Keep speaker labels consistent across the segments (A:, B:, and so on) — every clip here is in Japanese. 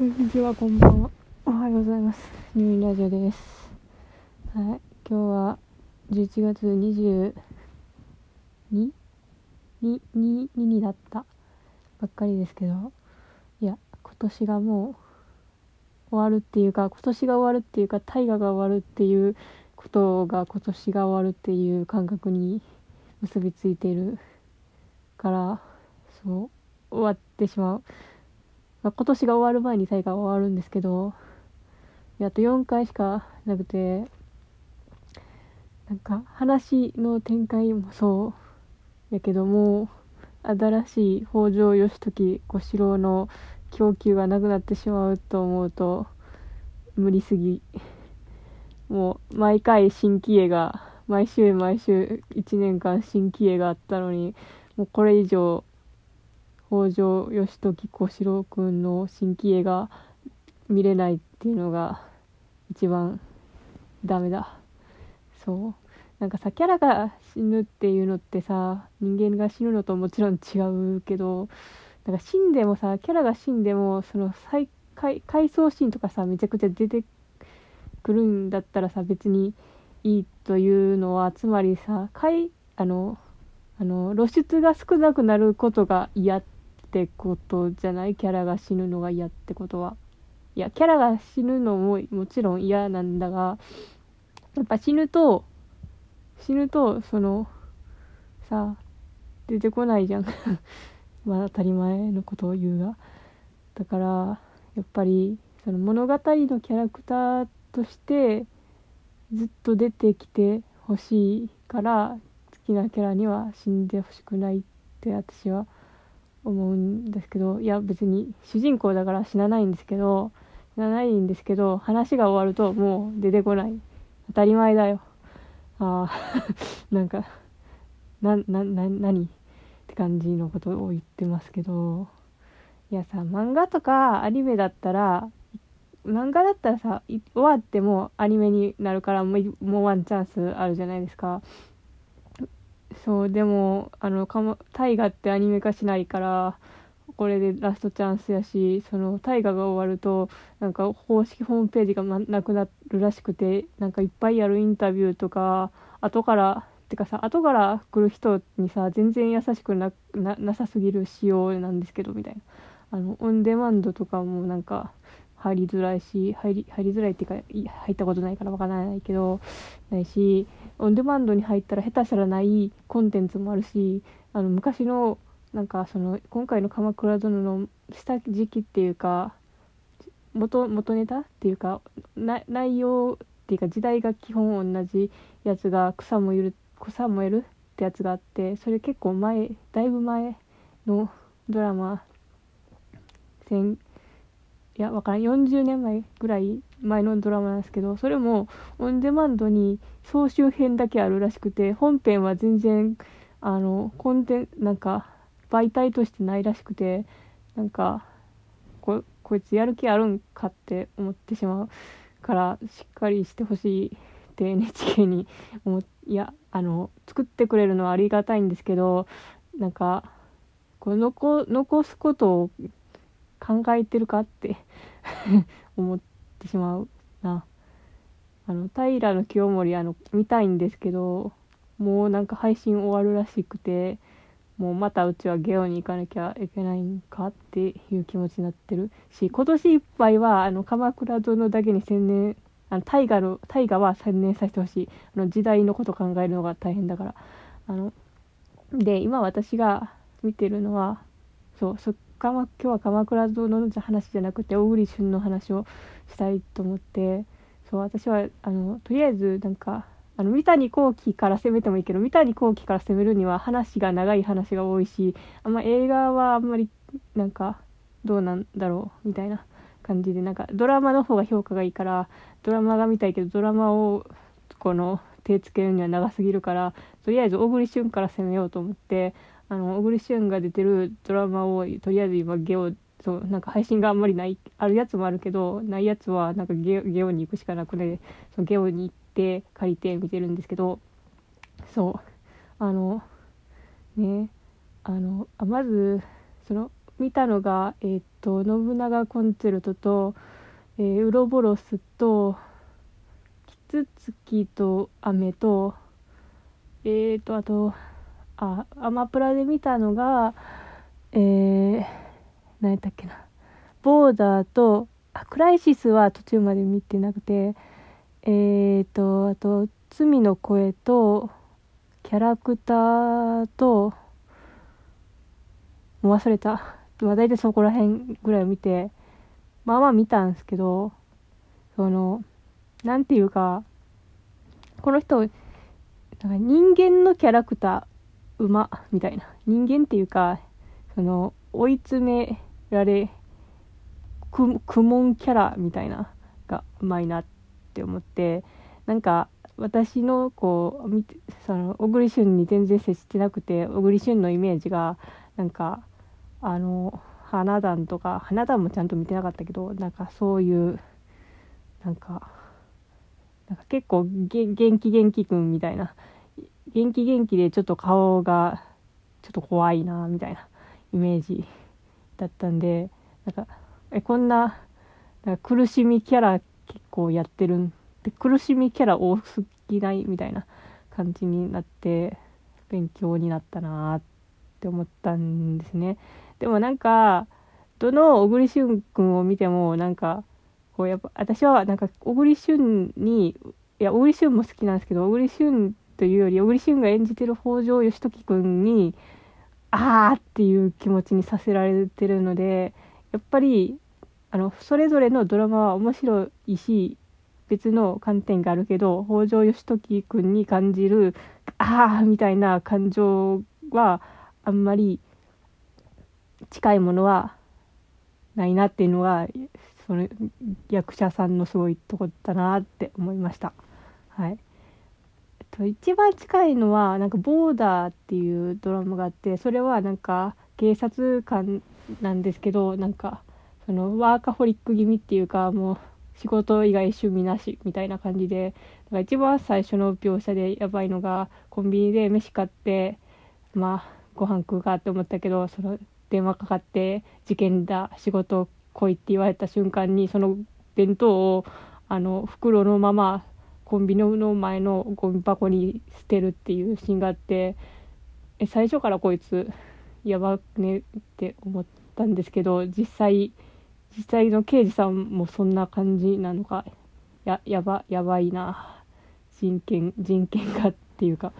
A: こんにちは、こんばんは。おはようございます。入院ラジオです。はい、今日は11月22ににににだったばっかりですけど、いや、今年がもう終わるっていうか、今年が終わるっていうか、大河が終わるっていうことが今年が終わるっていう感覚に結びついてるから、そう、終わってしまう。まあ、今年が終わる前に大会は終わるんですけどあと4回しかなくてなんか話の展開もそうやけども新しい北条義時小四郎の供給がなくなってしまうと思うと無理すぎ。もう毎回新規絵が毎週毎週1年間新規絵があったのにもうこれ以上北条義時小四郎くんの新規絵が見れないっていうのが一番ダメだ。そう。なんかさキャラが死ぬっていうのってさ人間が死ぬのともちろん違うけどなんか死んでもさキャラが死んでもその再回回想シーンとかさめちゃくちゃ出てくるんだったらさ別にいいというのはつまりさ回あのあの露出が少なくなることが嫌っってことじゃない？キャラが死ぬのが嫌ってことは。いやキャラが死ぬのももちろん嫌なんだがやっぱ死ぬと死ぬとそのさ出てこないじゃん。まあ当たり前のことを言うが。だからやっぱりその物語のキャラクターとしてずっと出てきてほしいから好きなキャラには死んでほしくないって私は思うんですけどいや別に主人公だから死なないんですけど死なないんですけど話が終わるともう出てこない。当たり前だよ。ああ なんかななな何って感じのことを言ってますけど。いやさ漫画とかアニメだったら漫画だったらさ終わってもアニメになるからもうもうワンチャンスあるじゃないですか。そうでもあのかも大河ってアニメ化しないからこれでラストチャンスやしその大河が終わるとなんか公式ホームページが、なくなるらしくてなんかいっぱいあるインタビューとか後からてかさ後から来る人にさ全然優しくなななさすぎる仕様なんですけどみたいな。あのオンデマンドとかもなんか入りづらいし入り入りづらいっていうか入ったことないからわからないけどないしオンデマンドに入ったら下手したらないコンテンツもあるしあの昔のなんかその今回の「鎌倉殿」の下敷きっていうか元元ネタっていうか内容っていうか時代が基本同じやつが草もゆる草燃えるってやつがあってそれ結構前だいぶ前のドラマいやわからん。40年前ぐらい前のドラマなんですけどそれもオンデマンドに総集編だけあるらしくて本編は全然あのコンテンなんか媒体としてないらしくてなんかここいつやる気あるんかって思ってしまうからしっかりしてほしいって NHK に思いやあの作ってくれるのはありがたいんですけどなんかこう残残すことを考えてるかって 思ってしまうな。あの平清盛あの見たいんですけどもうなんか配信終わるらしくてもうまたうちはゲオに行かなきゃいけないんかっていう気持ちになってるし今年いっぱいはあの鎌倉殿だけに専念あの大河の大河は専念させてほしい。あの時代のこと考えるのが大変だから。あので今私が見てるのはそうそ鎌今日は鎌倉殿の話じゃなくて小栗旬の話をしたいと思ってそう私はあのとりあえずなんかあの三谷幸喜から攻めてもいいけど三谷幸喜から攻めるには話が長い話が多いしあんま映画はあんまりなんかどうなんだろうみたいな感じでなんかドラマの方が評価がいいからドラマが見たいけどドラマをこの手つけるには長すぎるからとりあえず小栗旬から攻めようと思ってあの小栗旬が出てるドラマをとりあえず今ゲオそうなんか配信があんまりないあるやつもあるけどないやつはなんかゲゲオに行くしかなくてそのゲオに行って借りて見てるんですけどそう。あのねあのあまずその見たのがえーっと信長コンチェルトと、えー、ウロボロスとキツツキと雨とえーとあとあアマプラで見たのがえー、何やったっけな。ボーダーとあクライシスは途中まで見てなくてえーとあと罪の声とキャラクターともう忘れた。まあ大体そこら辺ぐらい見てまあまあ見たんですけどそのなんていうかこの人なんか人間のキャラクター。馬みたいな。人間っていうかその追い詰められ苦悶キャラみたいながうまいなって思ってなんか私のこう見てその小栗旬に全然接してなくて小栗旬のイメージがなんかあの花壇とか花壇もちゃんと見てなかったけどなんかそういうなんかなんか結構元気元気くんみたいな元気元気でちょっと顔がちょっと怖いなみたいなイメージだったんでなんかえこんななんか苦しみキャラ結構やってるんで苦しみキャラ多すぎないみたいな感じになって勉強になったなって思ったんですね。でもなんかどの小栗旬君を見てもなんかこうやっぱ私はなんか小栗旬にいや小栗旬も好きなんですけど小栗旬というより小栗旬が演じてる北条義時君にあーっていう気持ちにさせられてるのでやっぱりあのそれぞれのドラマは面白いし別の観点があるけど北条義時君に感じるああみたいな感情はあんまり近いものはないなっていうのがその役者さんのすごいとこだなって思いました。はい、一番近いのはなんか「ボーダー」っていうドラマがあってそれはなんか警察官なんですけどなんかそのワーカホリック気味っていうかもう仕事以外趣味なしみたいな感じでだから一番最初の描写でやばいのがコンビニで飯買ってまあご飯食うかって思ったけどその電話かかって事件だ仕事来いって言われた瞬間にその弁当をあの袋のままコンビニの前のゴミ箱に捨てるっていうシーンがあってえ最初からこいつやばくねって思ったんですけど実際実際の刑事さんもそんな感じなのかややばやばいな人権人権がっていうかっ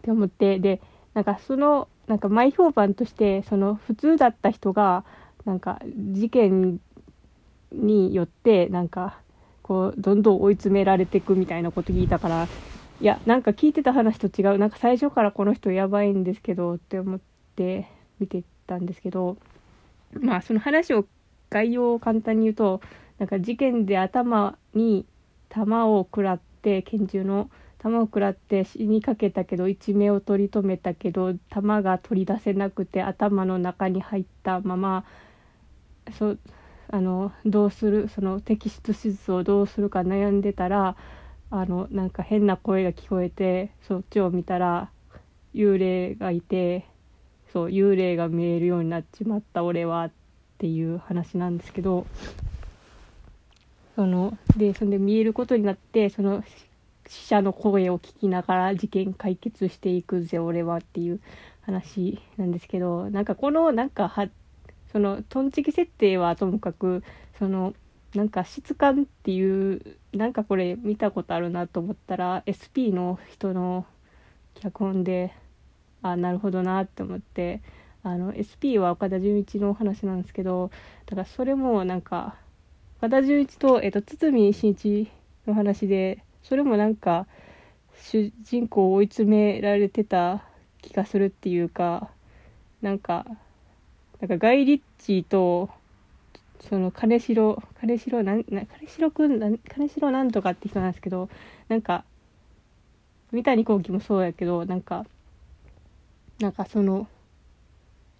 A: て思ってでなんかそのなんか前評判としてその普通だった人がなんか事件によってなんかこうどんどん追い詰められていくみたいなこと聞いたからいやなんか聞いてた話と違う。なんか最初からこの人やばいんですけどって思って見てたんですけどまあその話を概要を簡単に言うとなんか事件で頭に弾を食らって拳銃の弾を食らって死にかけたけど一命を取り留めたけど弾が取り出せなくて頭の中に入ったままそあのどうするその摘出手術をどうするか悩んでたらあのなんか変な声が聞こえてそっちを見たら幽霊がいてそう幽霊が見えるようになっちまった俺はっていう話なんですけどそのでそんで見えることになってその死者の声を聞きながら事件解決していくぜ俺はっていう話なんですけどなんかこのなんかはそのトンチキ設定はともかくそのなんか質感っていうなんかこれ見たことあるなと思ったら SP の人の脚本であなるほどなって思ってあの SP は岡田准一のお話なんですけどだからそれもなんか岡田准一と,、えっと堤真一の話でそれもなんか主人公を追い詰められてた気がするっていうかなんかなんかガイ・リッチーとその金城金城なんな金城くん金城なんとかって人なんですけどなんか三谷幸喜もそうやけどなんかなんかその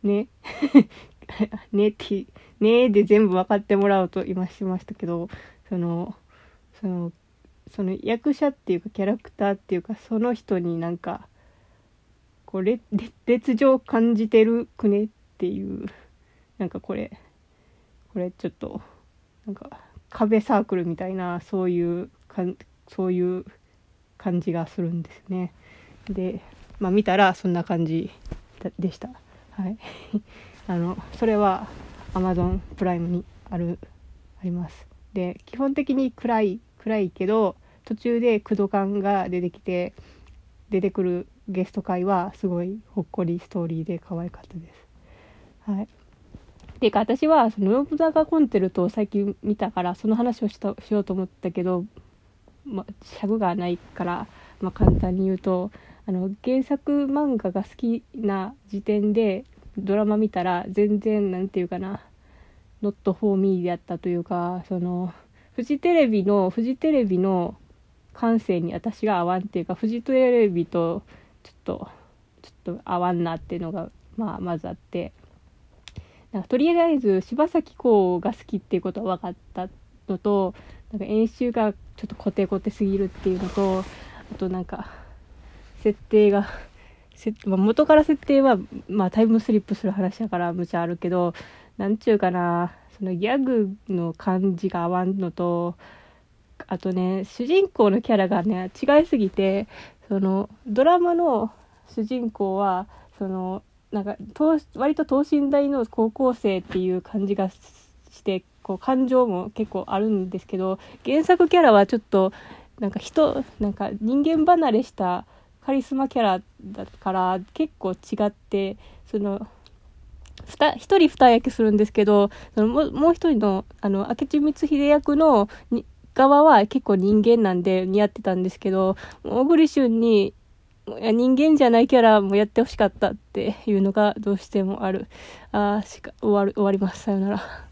A: ね ねってねで全部分かってもらうと今しましたけどそのそのその役者っていうかキャラクターっていうかその人になんかこう劣情感じてるくねっていうなんかこれこれちょっとなんか壁サークルみたいなそういうかんそういう感じがするんですね。で、まあ、見たらそんな感じでした。はい、あのそれは Amazon プライムにあるあります。で基本的に暗い暗いけど途中で駆動感が出てきて出てくるゲスト会はすごいほっこりストーリーで可愛かったです。はい。ていうか私はその信長コンテルトを最近見たからその話をしたしようと思ったけど、まあ、尺がないから、まあ、簡単に言うとあの原作漫画が好きな時点でドラマ見たら全然なんていうかな「ノットフォーミーであったというかそのフジテレビのフジテレビの感性に私が合わんっていうかフジテレビとちょっとちょっと合わんなっていうのが、まあ、まずあってなんかとりあえず柴咲コウが好きっていうことは分かったのとなんか演習がちょっとコテコテすぎるっていうのとあとなんか設定がまあ、元から設定は、まあ、タイムスリップする話だから無茶あるけどなんちゅうかなそのギャグの感じが合わんのとあとね主人公のキャラがね違いすぎてそのドラマの主人公はそのなんか割と等身大の高校生っていう感じがしてこう感情も結構あるんですけど原作キャラはちょっとなんか人なんか人間離れしたカリスマキャラだから結構違ってその1人2役するんですけどそのももう一人のあの明智光秀役の側は結構人間なんで似合ってたんですけど小栗旬に人間じゃないキャラもやってほしかったっていうのがどうしてもある。あしか終わる終わります。さよなら。